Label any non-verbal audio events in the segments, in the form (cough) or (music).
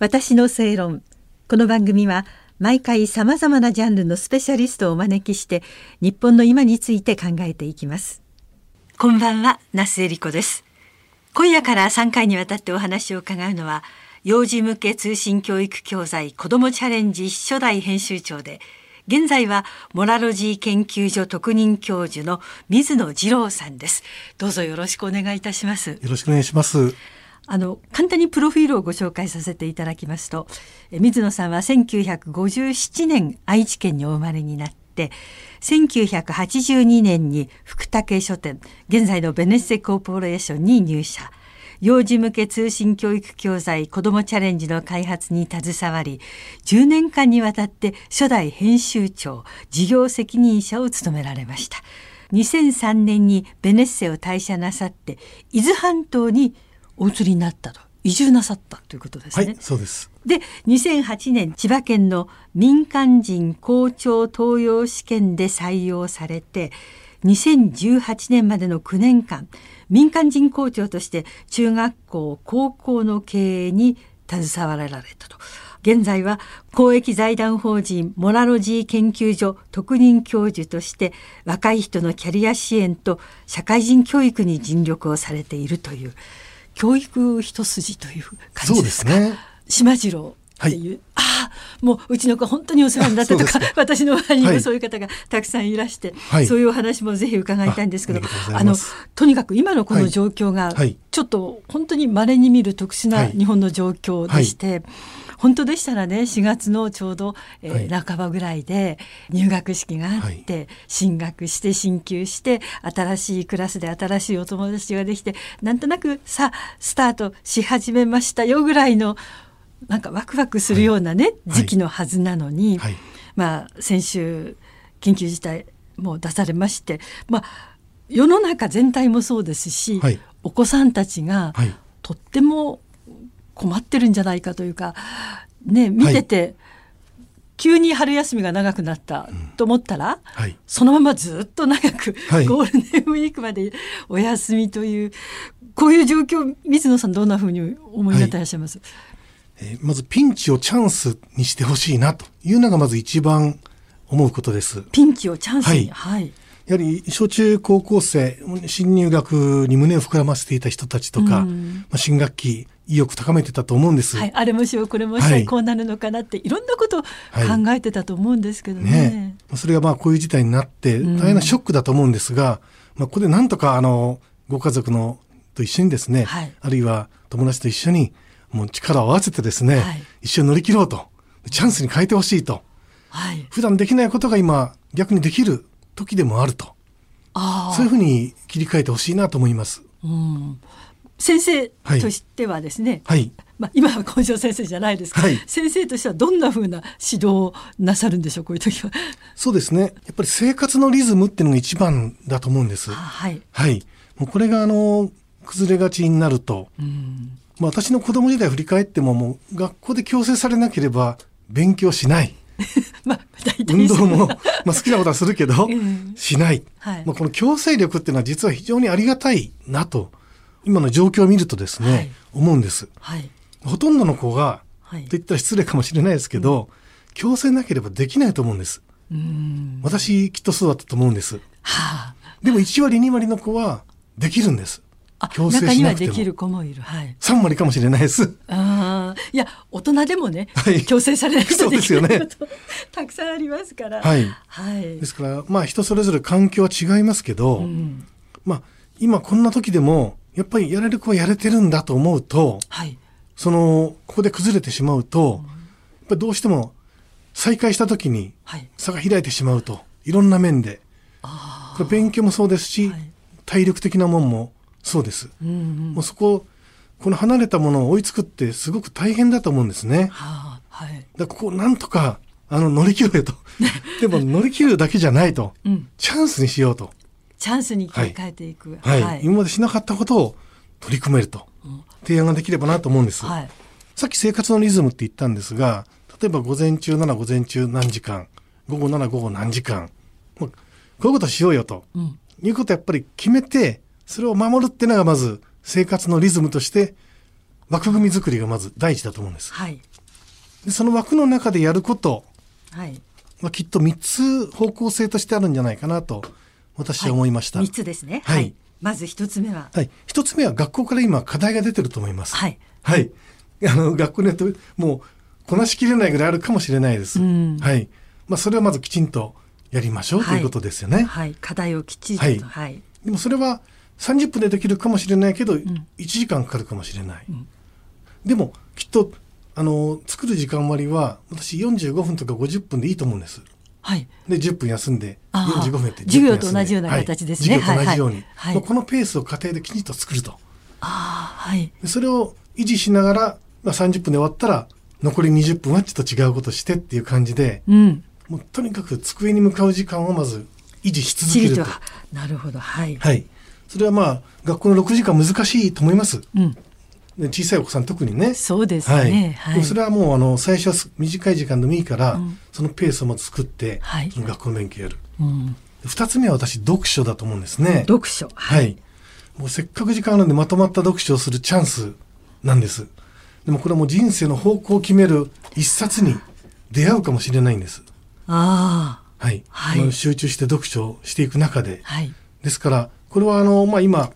私の正論。この番組は毎回さまざまなジャンルのスペシャリストをお招きして日本の今について考えていきます。こんばんは那須恵理子です。今夜から3回にわたってお話を伺うのは幼児向け通信教育教材子どもチャレンジ初代編集長で現在はモラロジー研究所特任教授の水野二郎さんです。どうぞよろしくお願いいたします。よろしくお願いしますあの簡単にプロフィールをご紹介させていただきますと水野さんは1957年愛知県にお生まれになって1982年に福武書店現在のベネッセコーポレーションに入社。幼児向け通信教育教材子どもチャレンジの開発に携わり10年間にわたって初代編集長事業責任者を務められました。2003年にベネッセを退社なさって伊豆半島にお移りになったと移住なさったということですね。はい、そうです。で、2008年千葉県の民間人校長登用試験で採用されて、2018年までの9年間民間人校長として中学校高校の経営に携わられたと現在は公益財団法人モラロジー研究所特任教授として若い人のキャリア支援と社会人教育に尽力をされているという教育一筋という感じですか？そうですね。島次郎っていう、はい、ああもううちの子本当にお世話になったとか (laughs) 私の周りにもそういう方がたくさんいらして、はい、そういうお話もぜひ伺いたいんですけどあのとにかく今のこの状況がちょっと本当に稀に見る特殊な日本の状況でして。本当でしたらね4月のちょうど、えー、半ばぐらいで入学式があって、はい、進学して進級して新しいクラスで新しいお友達ができてなんとなくさスタートし始めましたよぐらいのなんかワクワクするようなね、はい、時期のはずなのに、はい、まあ先週緊急事態も出されましてまあ世の中全体もそうですし、はい、お子さんたちがとっても困ってるんじゃないかというかね見てて、急に春休みが長くなったと思ったら、うんはい、そのままずっと長く、はい、ゴールデンウィークまでお休みというこういう状況水野さんどんなふうに思いになっていらっしゃいます、はい。えー、まずピンチをチャンスにしてほしいなというのがまず一番思うことです。ピンチをチャンスに、はい、やはり小中高校生新入学に胸を膨らませていた人たちとか、うん、まあ、新学期意欲高めてたと思うんです。はい、あれもしようこれもしよう、はい、こうなるのかなっていろんなことを考えてたと思うんですけどね。ね。それがまあこういう事態になって大変なショックだと思うんですが、うん、まあここでなんとかあのご家族のと一緒にですね、はい、あるいは友達と一緒にもう力を合わせてですね、はい、一緒に乗り切ろうと。チャンスに変えてほしいと、はい、普段できないことが今逆にできる時でもあると。そういうふうに切り替えてほしいなと思います。うん。先生としてはですね、はい、まあ、今は校長先生じゃないですけど、はい、先生としてはどんなふうな指導をなさるんでしょうこういう時は。そうですね。やっぱり生活のリズムっていうのが一番だと思うんです。はい、はい、もうこれがあの崩れがちになると、うん。まあ、私の子供時代振り返ってももう学校で強制されなければ勉強しない。(laughs) まあ、運動も、まあ、好きなことはするけど、(laughs) しない、はい、まあ、この強制力っていうのは実は非常にありがたいなと今の状況を見るとですね、はい、思うんです、はい、ほとんどの子が、はい、と言ったら失礼かもしれないですけど、うん、強制なければできないと思うんです。私きっとそうだったと思うんです、はあ、でも1割2割の子はできるんです。強制しなくても。できる子もいる。はい。三割かもしれないです。いや大人でもね、(laughs) はい、強制されないとできないこと、ね、たくさんありますから。はい。はい。ですからまあ人それぞれ環境は違いますけど、うん、まあ今こんな時でもやっぱりやれる子はやれてるんだと思うと、はい。そのここで崩れてしまうと、うん、やっぱりどうしても再開した時に差が開いてしまうと、いろんな面で。あこれ勉強もそうですし、はい、体力的なもんもそうです、うんうん、もうそここの離れたものを追いつくってすごく大変だと思うんですね。はあ、はい、だここなんとかあの乗り切ろうと。でも乗り切るだけじゃないと、うん、チャンスにしようと。チャンスに切り替えていく、はい、はい、今までしなかったことを取り組めると、うん、提案ができればなと思うんです、はい、さっき生活のリズムって言ったんですが例えば午前中なら午前中何時間午後なら午後何時間こういうことしようよと、うん、いうことをやっぱり決めてそれを守るっていうのがまず生活のリズムとして枠組み作りがまず第一だと思うんです。はい、でその枠の中でやること、はい、まあ、きっと3つ方向性としてあるんじゃないかなと私は思いました。はい、3つですね。はい。まず1つ目は。はい。1つ目は学校から今課題が出てると思います。はい。はい。あの、学校によってもうこなしきれないぐらいあるかもしれないです。はい。まあ、それはまずきちんとやりましょうということですよね。はい。課題をきちんと。はい。はい、でもそれは30分でできるかもしれないけど、うん、1時間かかるかもしれない。うん、でも、きっと、あの、作る時間割は、私45分とか50分でいいと思うんです。はい。で、10分休んで、45分やって、授業と同じような形ですね。はい、授業と同じように。はい、このペースを家庭できちんと作ると。ああ、はい。それを維持しながら、まあ、30分で終わったら、残り20分はちょっと違うことしてっていう感じで、うん、もうとにかく机に向かう時間をまず維持し続けると。なるほど、はい。はい。それはまあ、学校の6時間難しいと思います。うん。小さいお子さん特にね。そうですね。はい。はい、それはもうあの最初は短い時間でもいいから、うん、そのペースをまず作って、はい、学校の勉強やる。うん、2つ目は私読書だと思うんですね。読書。はい。もうせっかく時間あるんでまとまった読書をするチャンスなんです。でもこれはもう人生の方向を決める一冊に出会うかもしれないんです。ああ。はい。はい、集中して読書をしていく中で。はい。ですから、これはあの、まあ今、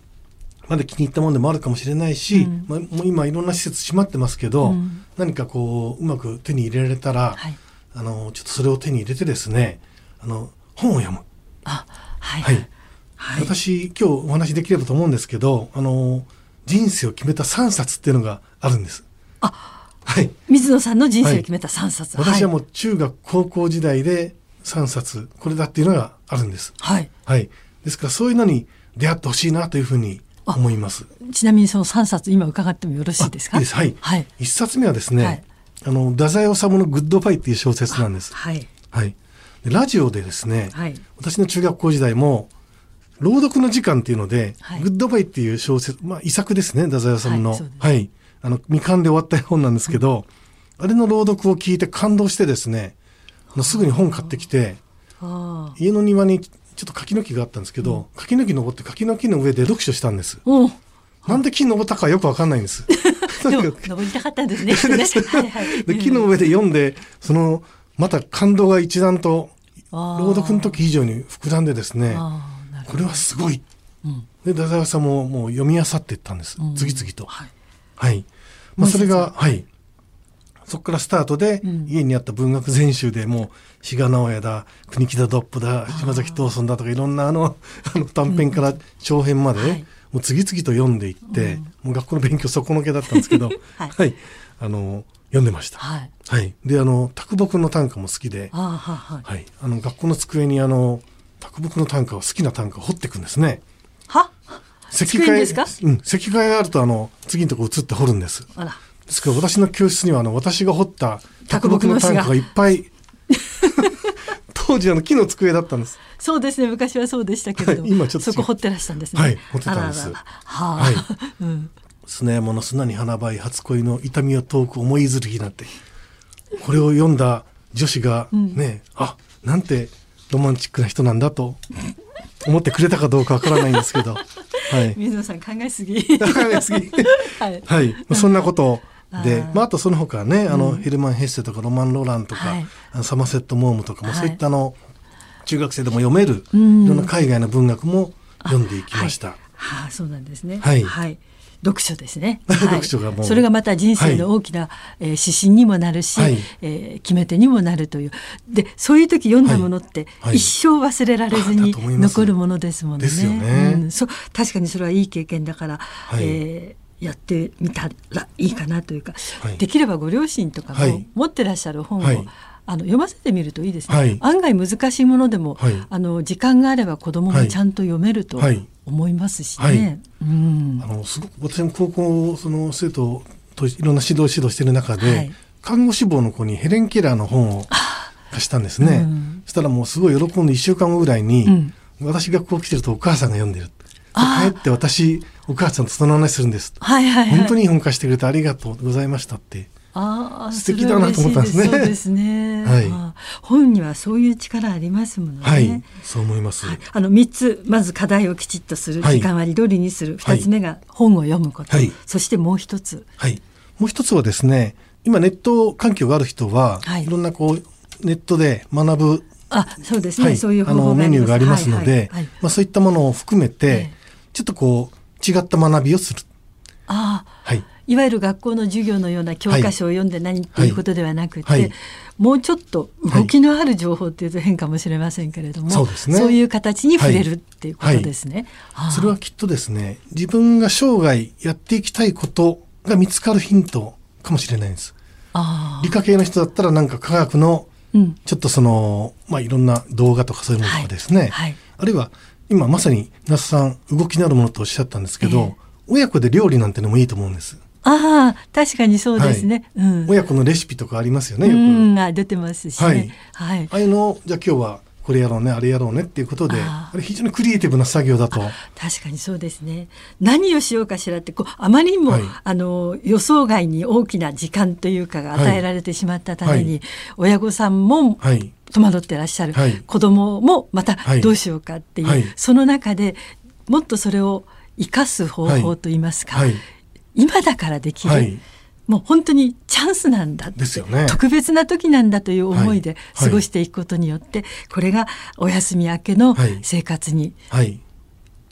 まだ気に入ったものでもあるかもしれないし、うん、まあ、もう今いろんな施設閉まってますけど、うん、何かこう、うまく手に入れられたら、はい、あの、ちょっとそれを手に入れてですね、あの、本を読む。あ、はい。はい。はい、私、今日お話できればと思うんですけど、あの、人生を決めた3冊っていうのがあるんです。あ、はい。水野さんの人生を決めた3冊。はい、私はもう中学、高校時代で3冊、これだっていうのがあるんです。はい。はい。ですからそういうのに出会ってほしいなというふうに思います。ちなみにその3冊今伺ってもよろしいですか？いい。はい。はい、1冊目はですね、はい、あの、太宰治のグッドバイっていう小説なんです。はい。はい。ラジオでですね、はい、私の中学校時代も、朗読の時間っていうので、はい、グッドバイっていう小説、まあ遺作ですね、太宰治の。はい、はい。あの、未完で終わった本なんですけど、うん、あれの朗読を聞いて感動してですね、すぐに本買ってきて、家の庭にちょっと柿の木があったんですけど、うん、柿の木登って柿の木の上で読書したんです。なんで木登ったかよくわかんないんです。(laughs) (laughs) 登りたかったんですね。(laughs) で木の上で読んで、その、また感動が一段と、朗読の時以上に膨らんでですね、これはすごい。うん、で、太宰さんももう読み漁っていったんです。うん、次々と。はいはい。まあ、それが、はい。そこからスタートで、家にあった文学全集でもう、志賀直哉だ、国木田ドップだ、島崎藤村だとかいろんなあの、あの短編から長編まで、もう次々と読んでいって、もう学校の勉強底のけだったんですけど、(laughs) はい、あの、読んでました。はい。はい。で、あの、卓木の短歌も好きで、はい。あの、学校の机にあの、卓木の短歌を好きな短歌を掘っていくんですね。は？石灰ですか？うん、石灰があるとあの次のとこ移って掘るんです。あら。ですから私の教室にはあの私が掘った卓木のタンクがいっぱい (laughs) 当時あの木の机だったんです。そうですね昔はそうでしたけれども、はい、今ちょっとそこ掘ってらしたんですね。はい、掘ってたんです。はあ、はい。(laughs) うん。砂山の砂に花ばい初恋の痛みを遠く思いずる日なんてこれを読んだ女子がね、うん、あなんてロマンチックな人なんだと思ってくれたかどうかわからないんですけどはい、水野さん考えすぎ。考えすぎ。(laughs) はい。はい。まあ、そんなことで、まあ、あとその他ね、あの、ヘルマン・ヘッセとかロマン・ロランとか、はい、サマセット・モームとかも、そういったの、中学生でも読める、いろんな海外の文学も読んでいきました。はあ、そうなんですね。はい。はい。読書ですね。(laughs) 読書がもう、それがまた人生の大きな、はい、えー、指針にもなるし、はい、えー、決め手にもなるという。でそういう時読んだものって、はい、一生忘れられずに残るものですもんね。ですよね、うん、そ確かにそれはいい経験だから、はい、えーやってみたらいいかなというか、はい、できればご両親とかも持ってらっしゃる本を、はい、あの読ませてみるといいですね、はい、案外難しいものでも、あの時間があれば子供もちゃんと読めると思いますしね。あのすごく私も高校その生徒といろんな指導指導してる中で、はい、看護師坊の子にヘレン・ケラーの本を貸したんですね。うん、そしたらもうすごい喜んで1週間後ぐらいに、うん、私学校来てるとお母さんが読んでる。帰って私お母さんとその話するんです。はいはい、はい、本当にいい本貸してくれてありがとうございましたってあ素敵だなと思ったんですね。そうですね。はい。本にはそういう力ありますものね。はい、そう思います。はい、あの三つまず課題をきちっとする、時間割り通りにする。二、つ目が本を読むこと。はい、そしてもう一つ。はい。もう一つはですね、今ネット環境がある人は、はい、いろんなこうネットで学ぶあそうですね、はい、そういうあのメニューがありますので、はいまあ、そういったものを含めて、ええ、ちょっとこう違った学びをする。あはい、いわゆる学校の授業のような教科書を読んで何っていうことではなくて、はい。はい、もうちょっと動きのある情報っていうと変かもしれませんけれども、そうですね、そういう形に触れるっていうことですね。それはきっとですね自分が生涯やっていきたいことが見つかるヒントかもしれないんです。理科系の人だったらなんか科学のちょっとその、まあ、いろんな動画とかそういうものとかですね、はい。はい、あるいは今まさに那須さん動きのあるものとおっしゃったんですけど、えー、親子で料理なんてのもいいと思うんです。ああ確かにそうですね、はい。うん、親子のレシピとかありますよねよく。うん出てますし、ね、はい、ああいうのじゃあ今日はこれやろうねあれやろうねっていうことであれ非常にクリエイティブな作業だと。確かにそうですね。何をしようかしらってこうあまりにも、はい、あの予想外に大きな時間というかが与えられてしまったために、はい、親御さんも、はい戸惑ってらっしゃる、はい、子供もまたどうしようかっていう、はい、その中でもっとそれを生かす方法といいますか、はい、今だからできる、もう本当にチャンスなんだですよ、ね、特別な時なんだという思いで過ごしていくことによって、はいはい、これがお休み明けの生活に、はい、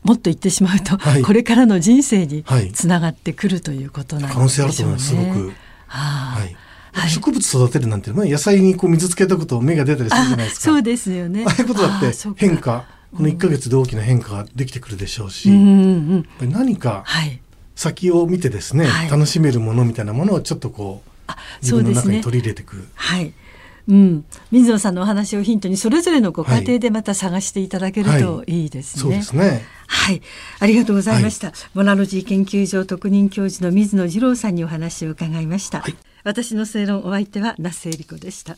もっと言ってしまうと、これからの人生につながってくるということなんでしょうね。可能性あると思います。すごく。はあ、植物育てるなんて、ね、野菜にこう水つけとくと芽が出たりするじゃないですか。そうですよね。ああいうことだって変化、この1か月で大きな変化ができてくるでしょうし、うんうんうん、何か、はい先を見てですね、はい、楽しめるものみたいなものをちょっとこう自分の中に取り入れていく。はいうん、水野さんのお話をヒントにそれぞれのご家庭でまた探していただけるといいですね。はいはい、そうですね。はい、ありがとうございました。はい、モナロジー研究所特任教授の水野次郎さんにお話を伺いました。私の正論お相手は那須恵理子でした。